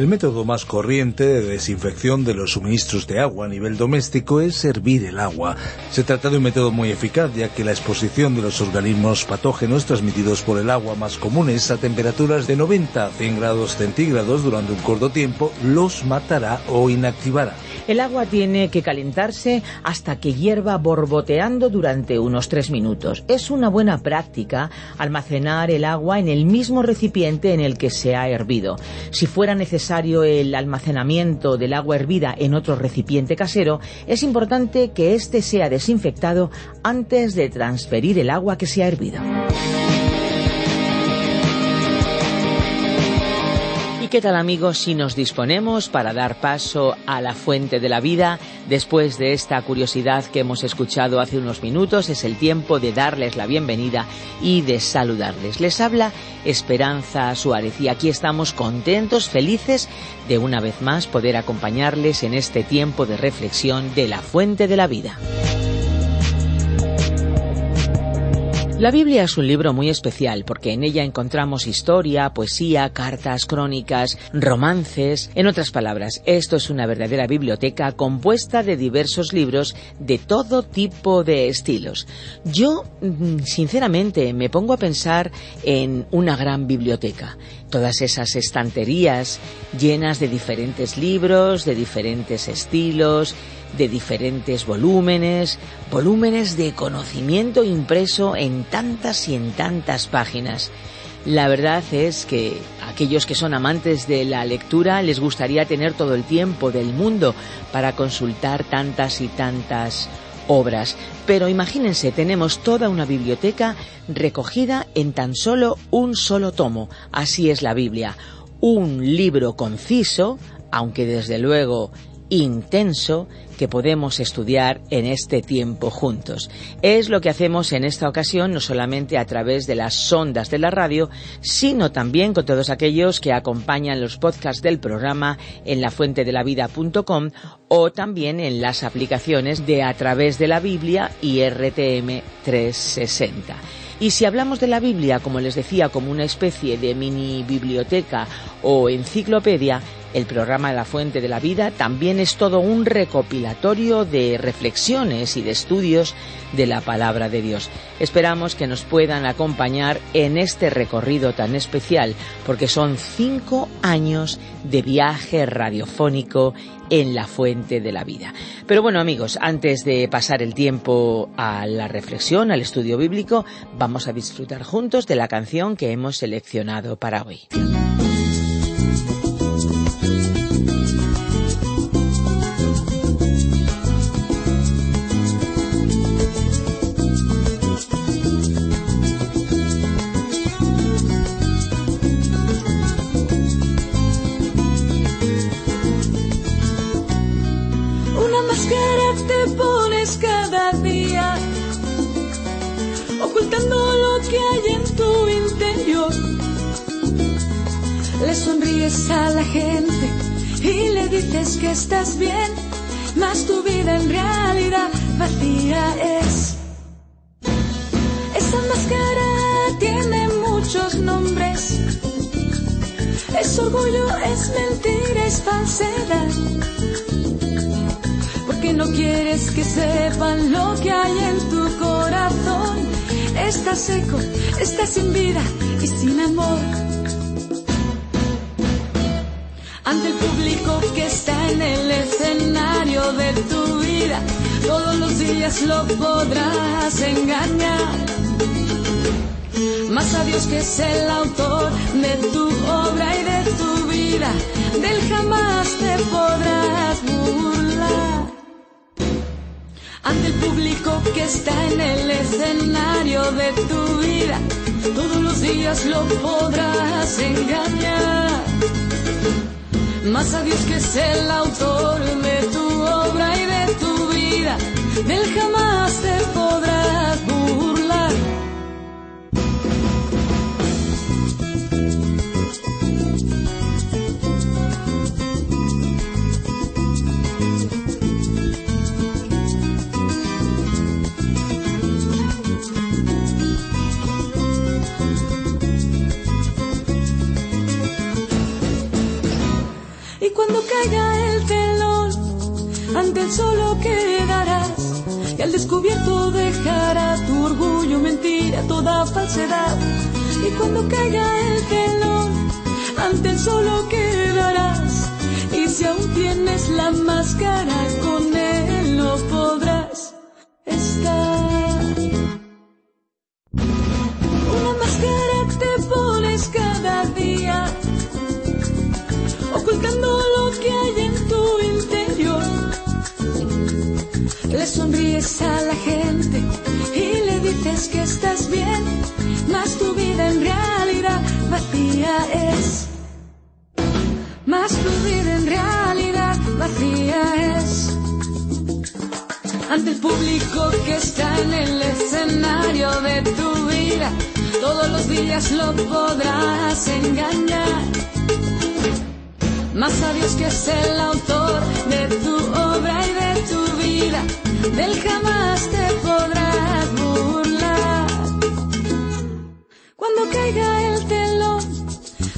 El método más corriente de desinfección de los suministros de agua a nivel doméstico es hervir el agua. Se trata de un método muy eficaz ya que la exposición de los organismos patógenos transmitidos por el agua más comunes a temperaturas de 90 a 100 grados centígrados durante un corto tiempo los matará o inactivará. El agua tiene que calentarse hasta que hierva borboteando durante unos tres minutos. Es una buena práctica almacenar el agua en el mismo recipiente en el que se ha hervido. Si fuera necesario el almacenamiento del agua hervida en otro recipiente casero, es importante que éste sea desinfectado antes de transferir el agua que se ha hervido. Qué tal amigos si nos disponemos para dar paso a la fuente de la vida? Después de esta curiosidad que hemos escuchado hace unos minutos, es el tiempo de darles la bienvenida y de saludarles. Les habla Esperanza Suárez y aquí estamos contentos, felices de una vez más poder acompañarles en este tiempo de reflexión de la fuente de la vida. La Biblia es un libro muy especial porque en ella encontramos historia, poesía, cartas, crónicas, romances. En otras palabras, esto es una verdadera biblioteca compuesta de diversos libros de todo tipo de estilos. Yo, mm, sinceramente, me pongo a pensar en una gran biblioteca. Todas esas estanterías llenas de diferentes libros, de diferentes estilos, de diferentes volúmenes, volúmenes de conocimiento impreso en tantas y en tantas páginas. La verdad es que aquellos que son amantes de la lectura les gustaría tener todo el tiempo del mundo para consultar tantas y tantas obras. Pero imagínense, tenemos toda una biblioteca recogida en tan solo un solo tomo. Así es la Biblia. Un libro conciso, aunque desde luego intenso que podemos estudiar en este tiempo juntos. Es lo que hacemos en esta ocasión, no solamente a través de las ondas de la radio, sino también con todos aquellos que acompañan los podcasts del programa en lafuentedelavida.com o también en las aplicaciones de A través de la Biblia y RTM 360. Y si hablamos de la Biblia, como les decía, como una especie de mini biblioteca o enciclopedia, el programa La Fuente de la Vida también es todo un recopilatorio de reflexiones y de estudios de la palabra de Dios. Esperamos que nos puedan acompañar en este recorrido tan especial porque son cinco años de viaje radiofónico en la fuente de la vida. Pero bueno amigos, antes de pasar el tiempo a la reflexión, al estudio bíblico, vamos a disfrutar juntos de la canción que hemos seleccionado para hoy. A la gente y le dices que estás bien, mas tu vida en realidad vacía es. Esa máscara tiene muchos nombres. Es orgullo, es mentira, es falsedad. Porque no quieres que sepan lo que hay en tu corazón. Estás seco, estás sin vida y sin amor público que está en el escenario de tu vida. Todos los días lo podrás engañar. Más a Dios que es el autor de tu obra y de tu vida, del jamás te podrás burlar. Ante el público que está en el escenario de tu vida, todos los días lo podrás engañar. Más a Dios que es el autor de tu obra y de tu vida, del jamás te ante solo quedarás. Y al descubierto dejará tu orgullo, mentira, toda falsedad. Y cuando caiga el telón, ante el solo quedarás. Y si aún tienes la máscara, con él no podrás todos los días lo podrás engañar. Más a Dios que es el autor de tu obra y de tu vida, del jamás te podrás burlar. Cuando caiga el telón,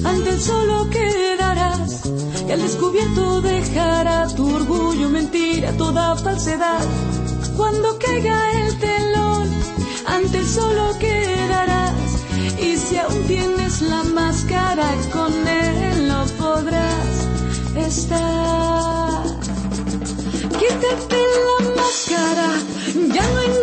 ante el solo quedarás, y al descubierto dejará tu orgullo, mentira, toda falsedad. Cuando caiga el telón, ante el solo quedarás, tienes la máscara, con él no podrás estar. Quítate la máscara, ya no engañes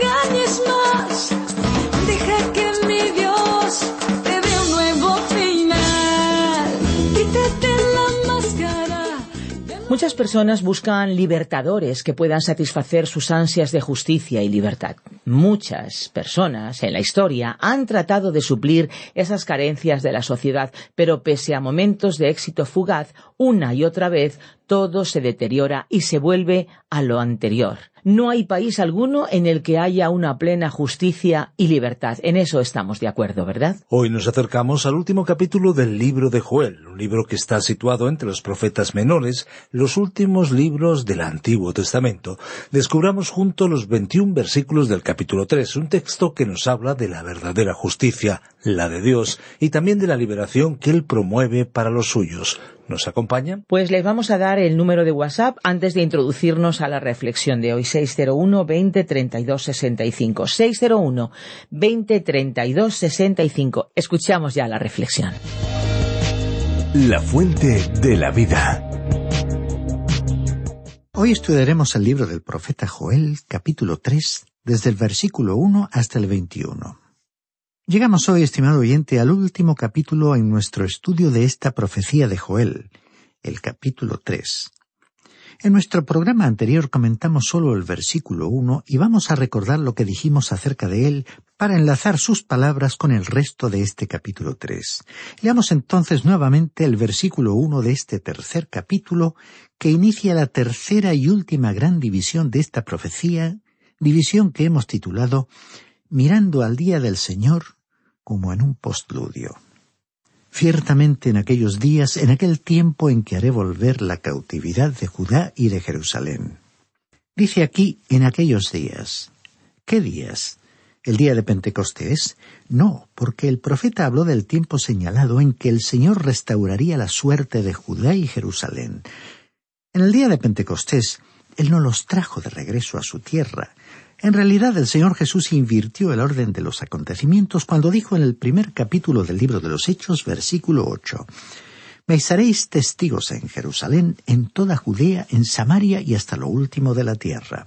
Muchas personas buscan libertadores que puedan satisfacer sus ansias de justicia y libertad. Muchas personas en la historia han tratado de suplir esas carencias de la sociedad, pero pese a momentos de éxito fugaz, una y otra vez todo se deteriora y se vuelve a lo anterior. No hay país alguno en el que haya una plena justicia y libertad. En eso estamos de acuerdo, ¿verdad? Hoy nos acercamos al último capítulo del libro de Joel, un libro que está situado entre los profetas menores, los últimos libros del Antiguo Testamento. Descubramos juntos los 21 versículos del capítulo 3, un texto que nos habla de la verdadera justicia, la de Dios, y también de la liberación que Él promueve para los suyos. ¿Nos acompaña? Pues les vamos a dar el número de WhatsApp antes de introducirnos a la reflexión de hoy. 601 20 32 65. 601 20 32 65. Escuchamos ya la reflexión. La fuente de la vida. Hoy estudiaremos el libro del profeta Joel, capítulo 3, desde el versículo 1 hasta el 21. Llegamos hoy, estimado oyente, al último capítulo en nuestro estudio de esta profecía de Joel, el capítulo 3. En nuestro programa anterior comentamos solo el versículo 1 y vamos a recordar lo que dijimos acerca de él para enlazar sus palabras con el resto de este capítulo 3. Leamos entonces nuevamente el versículo 1 de este tercer capítulo que inicia la tercera y última gran división de esta profecía, división que hemos titulado Mirando al día del Señor como en un postludio. Ciertamente en aquellos días, en aquel tiempo en que haré volver la cautividad de Judá y de Jerusalén. Dice aquí en aquellos días. ¿Qué días? ¿El día de Pentecostés? No, porque el profeta habló del tiempo señalado en que el Señor restauraría la suerte de Judá y Jerusalén. En el día de Pentecostés, Él no los trajo de regreso a su tierra. En realidad el Señor Jesús invirtió el orden de los acontecimientos cuando dijo en el primer capítulo del libro de los Hechos, versículo ocho Me seréis testigos en Jerusalén, en toda Judea, en Samaria y hasta lo último de la tierra.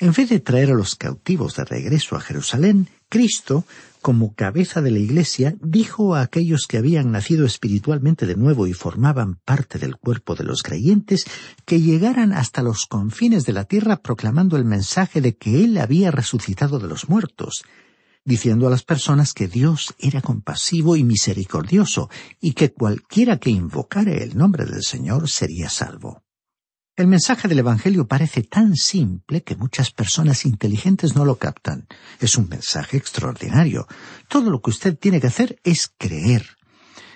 En vez de traer a los cautivos de regreso a Jerusalén, Cristo, como cabeza de la Iglesia, dijo a aquellos que habían nacido espiritualmente de nuevo y formaban parte del cuerpo de los creyentes, que llegaran hasta los confines de la tierra proclamando el mensaje de que Él había resucitado de los muertos. diciendo a las personas que Dios era compasivo y misericordioso, y que cualquiera que invocara el nombre del Señor sería salvo. El mensaje del Evangelio parece tan simple que muchas personas inteligentes no lo captan. Es un mensaje extraordinario. Todo lo que usted tiene que hacer es creer.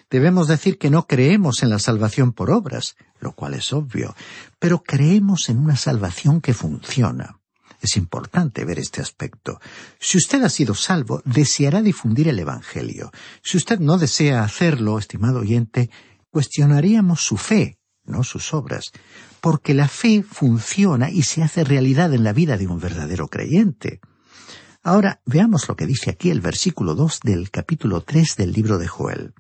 Debemos decir que no creemos en la salvación por obras, lo cual es obvio, pero creemos en una salvación que funciona. Es importante ver este aspecto. Si usted ha sido salvo, deseará difundir el Evangelio. Si usted no desea hacerlo, estimado oyente, cuestionaríamos su fe, no sus obras, porque la fe funciona y se hace realidad en la vida de un verdadero creyente. Ahora veamos lo que dice aquí el versículo dos del capítulo tres del libro de Joel.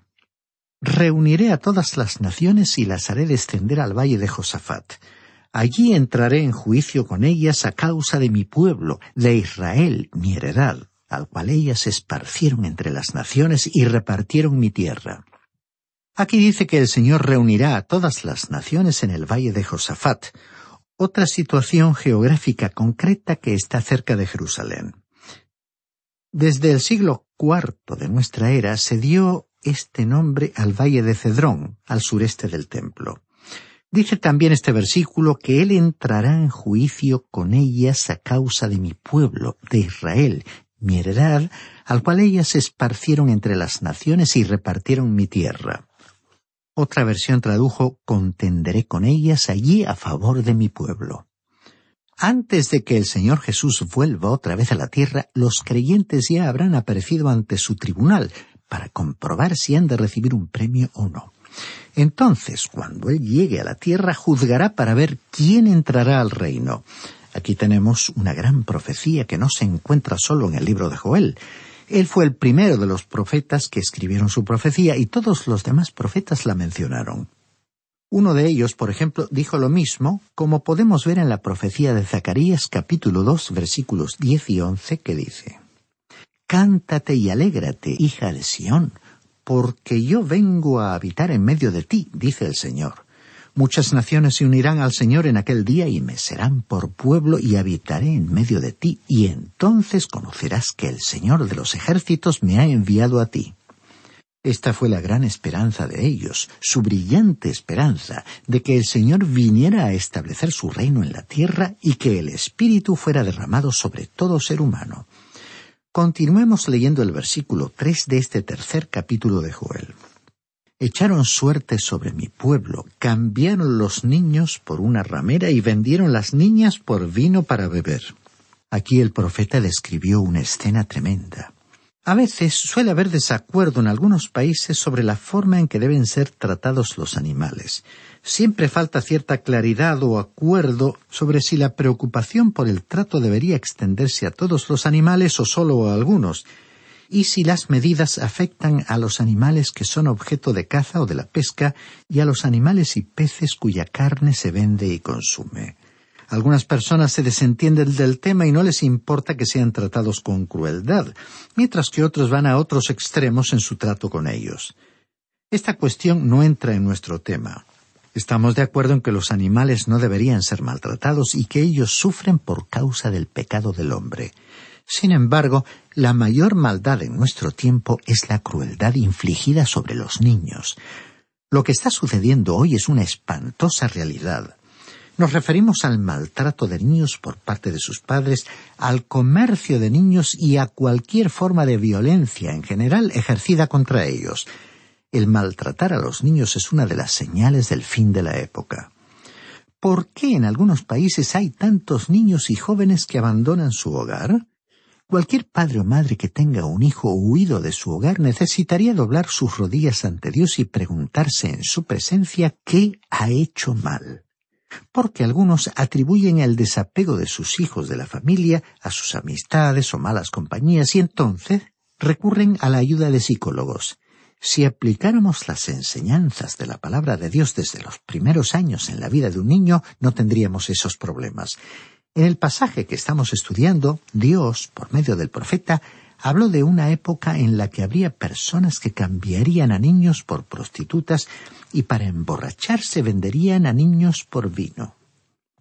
Reuniré a todas las naciones y las haré descender al valle de Josafat. Allí entraré en juicio con ellas a causa de mi pueblo, de Israel, mi heredad, al cual ellas esparcieron entre las naciones y repartieron mi tierra. Aquí dice que el Señor reunirá a todas las naciones en el valle de Josafat, otra situación geográfica concreta que está cerca de Jerusalén. Desde el siglo IV de nuestra era se dio este nombre al valle de Cedrón, al sureste del templo. Dice también este versículo que Él entrará en juicio con ellas a causa de mi pueblo, de Israel, mi heredad, al cual ellas se esparcieron entre las naciones y repartieron mi tierra. Otra versión tradujo contenderé con ellas allí a favor de mi pueblo. Antes de que el Señor Jesús vuelva otra vez a la tierra, los creyentes ya habrán aparecido ante su tribunal para comprobar si han de recibir un premio o no. Entonces, cuando Él llegue a la tierra, juzgará para ver quién entrará al reino. Aquí tenemos una gran profecía que no se encuentra solo en el libro de Joel. Él fue el primero de los profetas que escribieron su profecía y todos los demás profetas la mencionaron. Uno de ellos, por ejemplo, dijo lo mismo, como podemos ver en la profecía de Zacarías capítulo 2 versículos 10 y 11 que dice Cántate y alégrate, hija de Sión, porque yo vengo a habitar en medio de ti, dice el Señor. Muchas naciones se unirán al Señor en aquel día y me serán por pueblo y habitaré en medio de ti, y entonces conocerás que el Señor de los ejércitos me ha enviado a ti. Esta fue la gran esperanza de ellos, su brillante esperanza de que el Señor viniera a establecer su reino en la tierra y que el Espíritu fuera derramado sobre todo ser humano. Continuemos leyendo el versículo tres de este tercer capítulo de Joel. Echaron suerte sobre mi pueblo, cambiaron los niños por una ramera y vendieron las niñas por vino para beber. Aquí el profeta describió una escena tremenda. A veces suele haber desacuerdo en algunos países sobre la forma en que deben ser tratados los animales siempre falta cierta claridad o acuerdo sobre si la preocupación por el trato debería extenderse a todos los animales o solo a algunos, y si las medidas afectan a los animales que son objeto de caza o de la pesca y a los animales y peces cuya carne se vende y consume. Algunas personas se desentienden del tema y no les importa que sean tratados con crueldad, mientras que otros van a otros extremos en su trato con ellos. Esta cuestión no entra en nuestro tema. Estamos de acuerdo en que los animales no deberían ser maltratados y que ellos sufren por causa del pecado del hombre. Sin embargo, la mayor maldad en nuestro tiempo es la crueldad infligida sobre los niños. Lo que está sucediendo hoy es una espantosa realidad. Nos referimos al maltrato de niños por parte de sus padres, al comercio de niños y a cualquier forma de violencia en general ejercida contra ellos. El maltratar a los niños es una de las señales del fin de la época. ¿Por qué en algunos países hay tantos niños y jóvenes que abandonan su hogar? Cualquier padre o madre que tenga un hijo huido de su hogar necesitaría doblar sus rodillas ante Dios y preguntarse en su presencia qué ha hecho mal. Porque algunos atribuyen el desapego de sus hijos de la familia a sus amistades o malas compañías y entonces recurren a la ayuda de psicólogos. Si aplicáramos las enseñanzas de la palabra de Dios desde los primeros años en la vida de un niño, no tendríamos esos problemas. En el pasaje que estamos estudiando, Dios, por medio del profeta, habló de una época en la que habría personas que cambiarían a niños por prostitutas y para emborracharse venderían a niños por vino.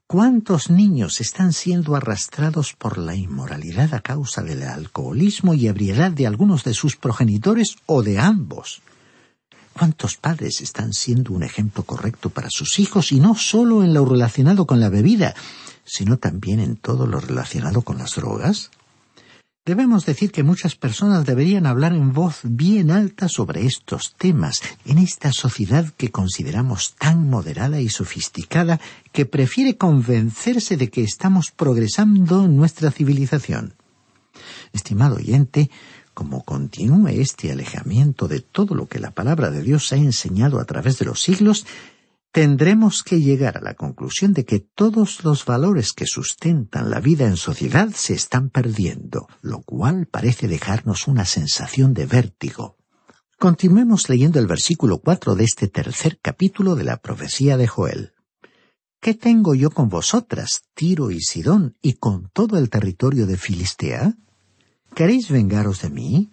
¿Cuántos niños están siendo arrastrados por la inmoralidad a causa del alcoholismo y ebriedad de algunos de sus progenitores o de ambos? ¿Cuántos padres están siendo un ejemplo correcto para sus hijos y no solo en lo relacionado con la bebida, sino también en todo lo relacionado con las drogas? Debemos decir que muchas personas deberían hablar en voz bien alta sobre estos temas en esta sociedad que consideramos tan moderada y sofisticada que prefiere convencerse de que estamos progresando en nuestra civilización. Estimado oyente, como continúe este alejamiento de todo lo que la palabra de Dios ha enseñado a través de los siglos, tendremos que llegar a la conclusión de que todos los valores que sustentan la vida en sociedad se están perdiendo, lo cual parece dejarnos una sensación de vértigo. Continuemos leyendo el versículo cuatro de este tercer capítulo de la profecía de Joel. ¿Qué tengo yo con vosotras, Tiro y Sidón, y con todo el territorio de Filistea? ¿Queréis vengaros de mí?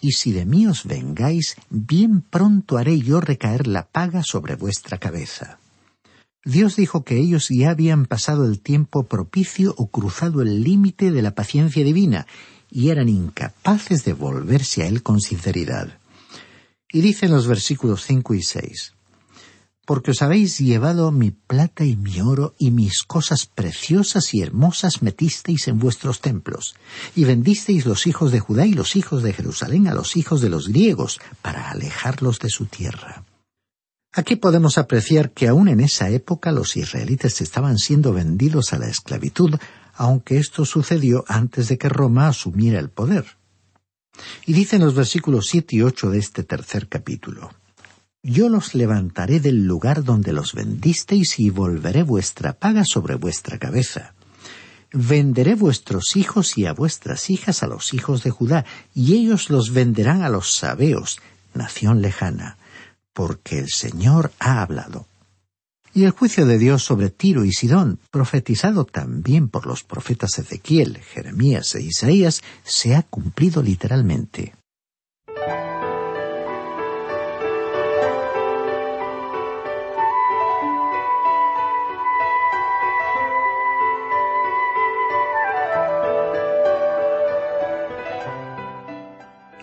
Y si de mí os vengáis, bien pronto haré yo recaer la paga sobre vuestra cabeza. Dios dijo que ellos ya habían pasado el tiempo propicio o cruzado el límite de la paciencia divina, y eran incapaces de volverse a Él con sinceridad. Y dicen los versículos cinco y seis porque os habéis llevado mi plata y mi oro y mis cosas preciosas y hermosas metisteis en vuestros templos, y vendisteis los hijos de Judá y los hijos de Jerusalén a los hijos de los griegos, para alejarlos de su tierra. Aquí podemos apreciar que aún en esa época los israelitas estaban siendo vendidos a la esclavitud, aunque esto sucedió antes de que Roma asumiera el poder. Y dicen los versículos siete y ocho de este tercer capítulo yo los levantaré del lugar donde los vendisteis y volveré vuestra paga sobre vuestra cabeza. Venderé vuestros hijos y a vuestras hijas a los hijos de Judá, y ellos los venderán a los sabeos, nación lejana, porque el Señor ha hablado. Y el juicio de Dios sobre Tiro y Sidón, profetizado también por los profetas Ezequiel, Jeremías e Isaías, se ha cumplido literalmente.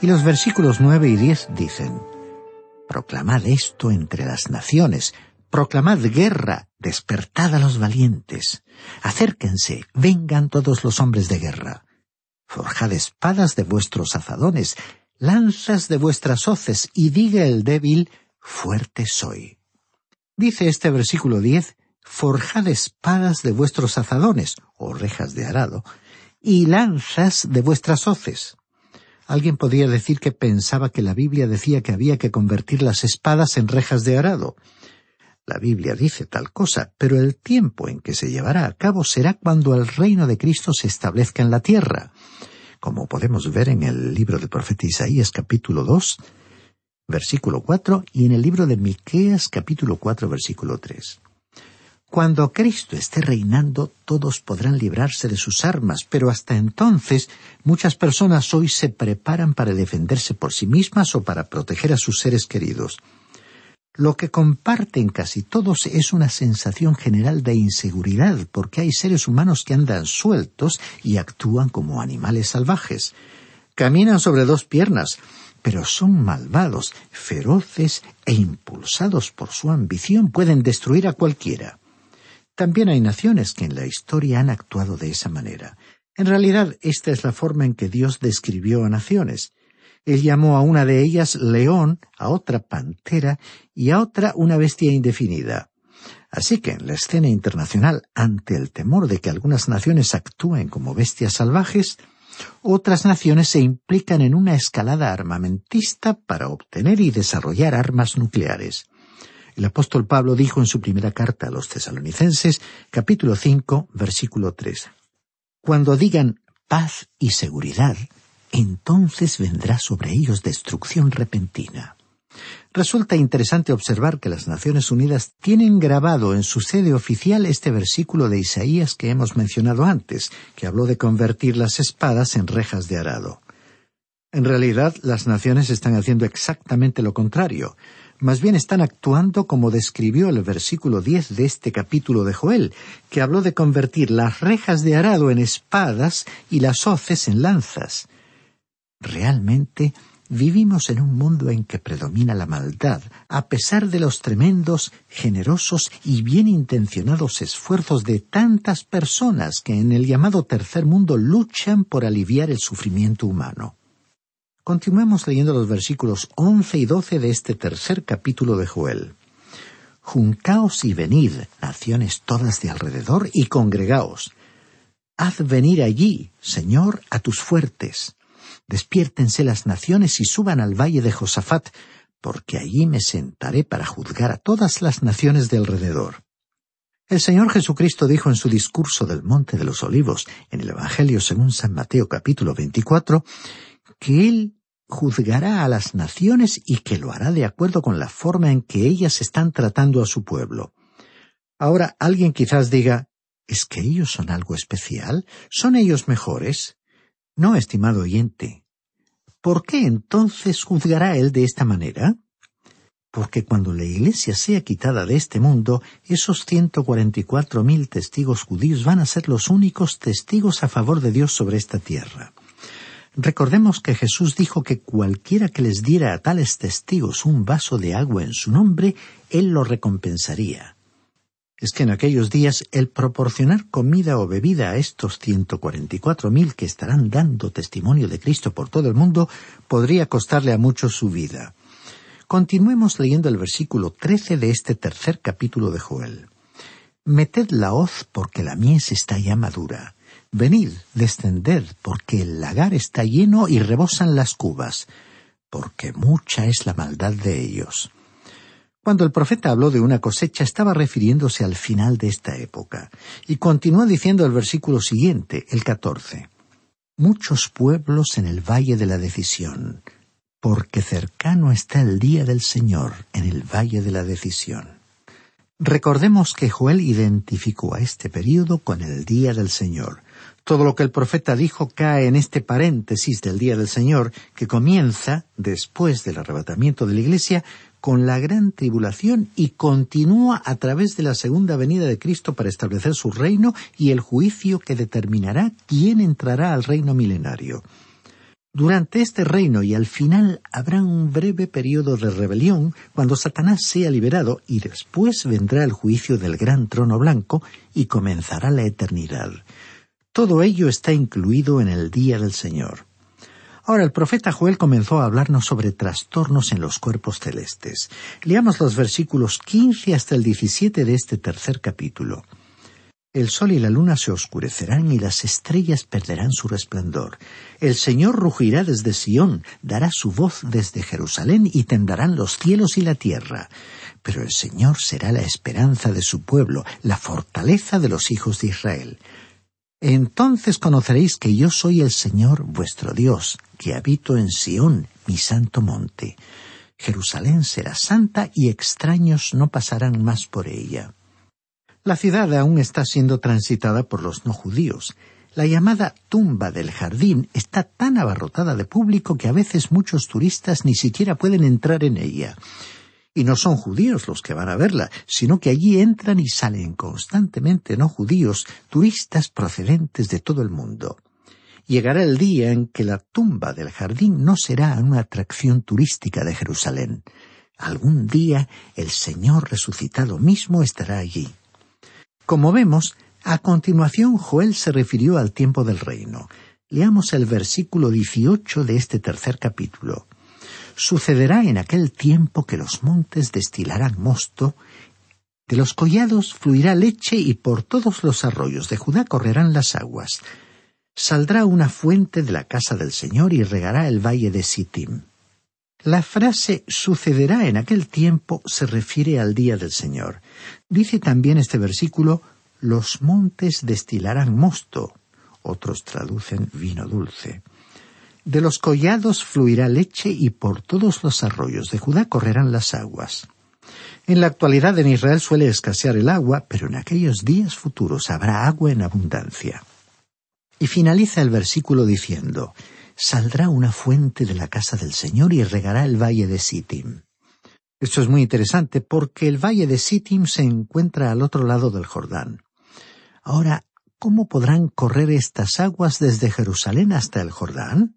Y los versículos nueve y diez dicen, Proclamad esto entre las naciones, proclamad guerra, despertad a los valientes, acérquense, vengan todos los hombres de guerra, forjad espadas de vuestros azadones, lanzas de vuestras hoces, y diga el débil, fuerte soy. Dice este versículo diez, forjad espadas de vuestros azadones, o rejas de arado, y lanzas de vuestras hoces. Alguien podría decir que pensaba que la Biblia decía que había que convertir las espadas en rejas de arado. La Biblia dice tal cosa, pero el tiempo en que se llevará a cabo será cuando el reino de Cristo se establezca en la tierra, como podemos ver en el libro del profeta Isaías capítulo 2, versículo 4 y en el libro de Miqueas capítulo 4 versículo 3. Cuando Cristo esté reinando, todos podrán librarse de sus armas, pero hasta entonces muchas personas hoy se preparan para defenderse por sí mismas o para proteger a sus seres queridos. Lo que comparten casi todos es una sensación general de inseguridad, porque hay seres humanos que andan sueltos y actúan como animales salvajes. Caminan sobre dos piernas, pero son malvados, feroces e impulsados por su ambición pueden destruir a cualquiera. También hay naciones que en la historia han actuado de esa manera. En realidad, esta es la forma en que Dios describió a naciones. Él llamó a una de ellas león, a otra pantera y a otra una bestia indefinida. Así que en la escena internacional, ante el temor de que algunas naciones actúen como bestias salvajes, otras naciones se implican en una escalada armamentista para obtener y desarrollar armas nucleares. El apóstol Pablo dijo en su primera carta a los tesalonicenses, capítulo 5, versículo 3, Cuando digan paz y seguridad, entonces vendrá sobre ellos destrucción repentina. Resulta interesante observar que las Naciones Unidas tienen grabado en su sede oficial este versículo de Isaías que hemos mencionado antes, que habló de convertir las espadas en rejas de arado. En realidad, las naciones están haciendo exactamente lo contrario Más bien están actuando como describió el versículo diez de este capítulo de Joel, que habló de convertir las rejas de arado en espadas y las hoces en lanzas. Realmente vivimos en un mundo en que predomina la maldad, a pesar de los tremendos, generosos y bien intencionados esfuerzos de tantas personas que en el llamado tercer mundo luchan por aliviar el sufrimiento humano. Continuemos leyendo los versículos once y doce de este tercer capítulo de Joel. Juntaos y venid, naciones todas de alrededor, y congregaos. Haz venir allí, Señor, a tus fuertes. Despiértense las naciones y suban al valle de Josafat, porque allí me sentaré para juzgar a todas las naciones de alrededor. El Señor Jesucristo dijo en su discurso del Monte de los Olivos, en el Evangelio según San Mateo capítulo 24, que Él juzgará a las naciones y que lo hará de acuerdo con la forma en que ellas están tratando a su pueblo. Ahora alguien quizás diga, ¿es que ellos son algo especial? ¿Son ellos mejores? No, estimado oyente. ¿Por qué entonces juzgará él de esta manera? Porque cuando la Iglesia sea quitada de este mundo, esos ciento cuarenta y cuatro mil testigos judíos van a ser los únicos testigos a favor de Dios sobre esta tierra. Recordemos que Jesús dijo que cualquiera que les diera a tales testigos un vaso de agua en su nombre, Él lo recompensaría. Es que en aquellos días el proporcionar comida o bebida a estos ciento cuarenta y cuatro mil que estarán dando testimonio de Cristo por todo el mundo podría costarle a muchos su vida. Continuemos leyendo el versículo trece de este tercer capítulo de Joel. Meted la hoz porque la mies está ya madura Venid, descended, porque el lagar está lleno y rebosan las cubas, porque mucha es la maldad de ellos. Cuando el profeta habló de una cosecha estaba refiriéndose al final de esta época, y continuó diciendo el versículo siguiente, el catorce. Muchos pueblos en el valle de la decisión, porque cercano está el día del Señor en el valle de la decisión. Recordemos que Joel identificó a este período con el día del Señor, todo lo que el profeta dijo cae en este paréntesis del día del Señor que comienza, después del arrebatamiento de la Iglesia, con la gran tribulación y continúa a través de la segunda venida de Cristo para establecer su reino y el juicio que determinará quién entrará al reino milenario. Durante este reino y al final habrá un breve periodo de rebelión cuando Satanás sea liberado y después vendrá el juicio del gran trono blanco y comenzará la eternidad. Todo ello está incluido en el día del Señor. Ahora el profeta Joel comenzó a hablarnos sobre trastornos en los cuerpos celestes. Leamos los versículos quince hasta el diecisiete de este tercer capítulo. El sol y la luna se oscurecerán y las estrellas perderán su resplandor. El Señor rugirá desde Sión, dará su voz desde Jerusalén y temblarán los cielos y la tierra. Pero el Señor será la esperanza de su pueblo, la fortaleza de los hijos de Israel. Entonces conoceréis que yo soy el Señor vuestro Dios, que habito en Sión, mi santo monte. Jerusalén será santa y extraños no pasarán más por ella. La ciudad aún está siendo transitada por los no judíos. La llamada tumba del jardín está tan abarrotada de público que a veces muchos turistas ni siquiera pueden entrar en ella. Y no son judíos los que van a verla, sino que allí entran y salen constantemente no judíos, turistas procedentes de todo el mundo. Llegará el día en que la tumba del jardín no será una atracción turística de Jerusalén. Algún día el Señor resucitado mismo estará allí. Como vemos, a continuación Joel se refirió al tiempo del reino. Leamos el versículo 18 de este tercer capítulo. Sucederá en aquel tiempo que los montes destilarán mosto, de los collados fluirá leche y por todos los arroyos de Judá correrán las aguas. Saldrá una fuente de la casa del Señor y regará el valle de Sittim. La frase sucederá en aquel tiempo se refiere al día del Señor. Dice también este versículo los montes destilarán mosto. Otros traducen vino dulce. De los collados fluirá leche y por todos los arroyos de Judá correrán las aguas. En la actualidad en Israel suele escasear el agua, pero en aquellos días futuros habrá agua en abundancia. Y finaliza el versículo diciendo, Saldrá una fuente de la casa del Señor y regará el valle de Sittim. Esto es muy interesante porque el valle de Sittim se encuentra al otro lado del Jordán. Ahora, ¿cómo podrán correr estas aguas desde Jerusalén hasta el Jordán?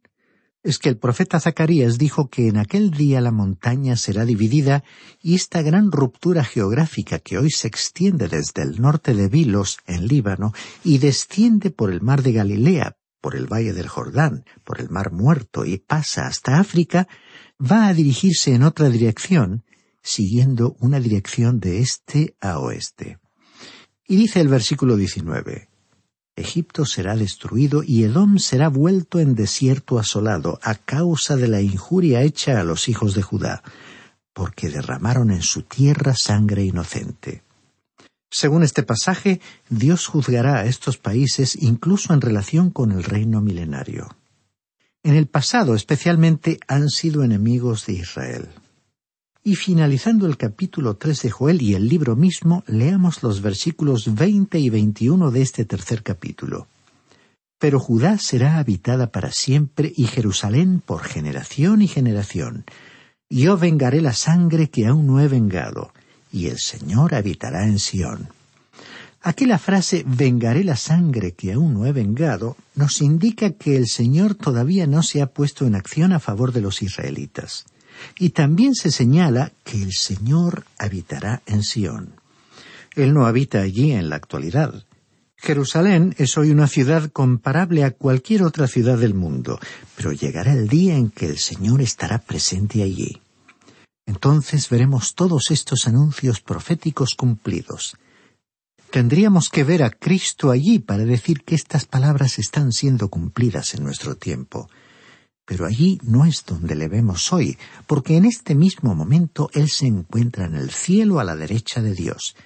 Es que el profeta Zacarías dijo que en aquel día la montaña será dividida y esta gran ruptura geográfica que hoy se extiende desde el norte de Vilos, en Líbano, y desciende por el mar de Galilea, por el valle del Jordán, por el mar muerto y pasa hasta África, va a dirigirse en otra dirección, siguiendo una dirección de este a oeste. Y dice el versículo 19, Egipto será destruido y Edom será vuelto en desierto asolado a causa de la injuria hecha a los hijos de Judá, porque derramaron en su tierra sangre inocente. Según este pasaje, Dios juzgará a estos países incluso en relación con el reino milenario. En el pasado especialmente han sido enemigos de Israel. Y finalizando el capítulo tres de Joel y el libro mismo, leamos los versículos veinte y veintiuno de este tercer capítulo. Pero Judá será habitada para siempre y Jerusalén por generación y generación. Yo vengaré la sangre que aún no he vengado, y el Señor habitará en Sión. Aquí la frase vengaré la sangre que aún no he vengado nos indica que el Señor todavía no se ha puesto en acción a favor de los israelitas. Y también se señala que el Señor habitará en Sión. Él no habita allí en la actualidad. Jerusalén es hoy una ciudad comparable a cualquier otra ciudad del mundo, pero llegará el día en que el Señor estará presente allí. Entonces veremos todos estos anuncios proféticos cumplidos. Tendríamos que ver a Cristo allí para decir que estas palabras están siendo cumplidas en nuestro tiempo. Pero allí no es donde le vemos hoy, porque en este mismo momento Él se encuentra en el cielo a la derecha de Dios.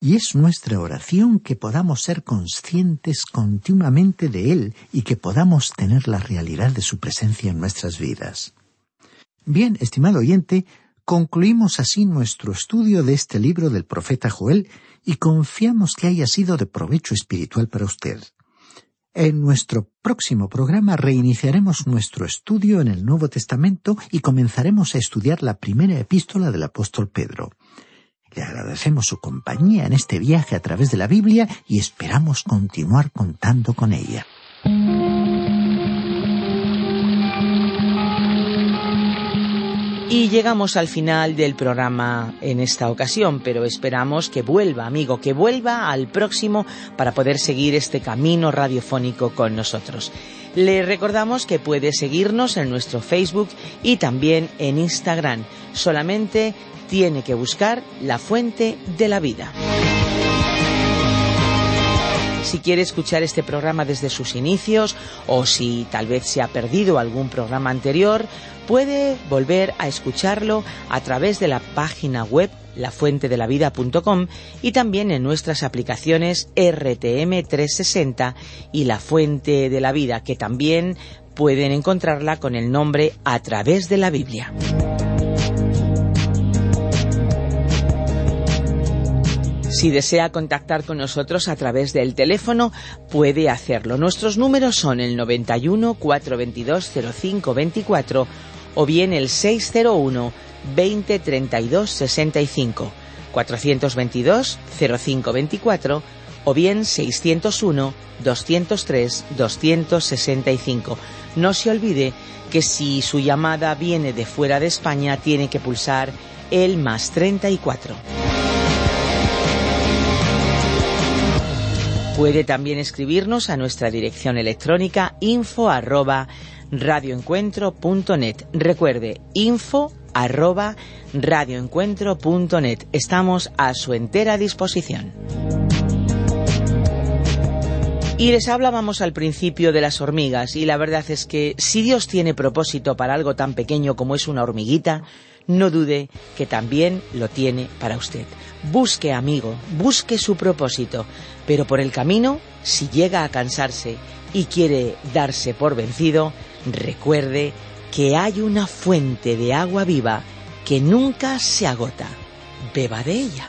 Y es nuestra oración que podamos ser conscientes continuamente de Él y que podamos tener la realidad de su presencia en nuestras vidas. Bien, estimado oyente, Concluimos así nuestro estudio de este libro del profeta Joel y confiamos que haya sido de provecho espiritual para usted. En nuestro próximo programa reiniciaremos nuestro estudio en el Nuevo Testamento y comenzaremos a estudiar la primera epístola del apóstol Pedro. Le agradecemos su compañía en este viaje a través de la Biblia y esperamos continuar contando con ella. Y llegamos al final del programa en esta ocasión, pero esperamos que vuelva, amigo, que vuelva al próximo para poder seguir este camino radiofónico con nosotros. Le recordamos que puede seguirnos en nuestro Facebook y también en Instagram. Solamente tiene que buscar la fuente de la vida. Si quiere escuchar este programa desde sus inicios o si tal vez se ha perdido algún programa anterior, puede volver a escucharlo a través de la página web lafuentedelavida.com y también en nuestras aplicaciones RTM 360 y La Fuente de la Vida, que también pueden encontrarla con el nombre A través de la Biblia. Si desea contactar con nosotros a través del teléfono, puede hacerlo. Nuestros números son el 91 422 0524 o bien el 601 20 32 65 422 0524 o bien 601 203 265. No se olvide que si su llamada viene de fuera de España tiene que pulsar el más 34. Puede también escribirnos a nuestra dirección electrónica info radioencuentro.net. Recuerde, info arroba radioencuentro.net. Estamos a su entera disposición. Y les hablábamos al principio de las hormigas y la verdad es que si Dios tiene propósito para algo tan pequeño como es una hormiguita, no dude que también lo tiene para usted. Busque, amigo, busque su propósito, pero por el camino, si llega a cansarse y quiere darse por vencido, recuerde que hay una fuente de agua viva que nunca se agota. Beba de ella.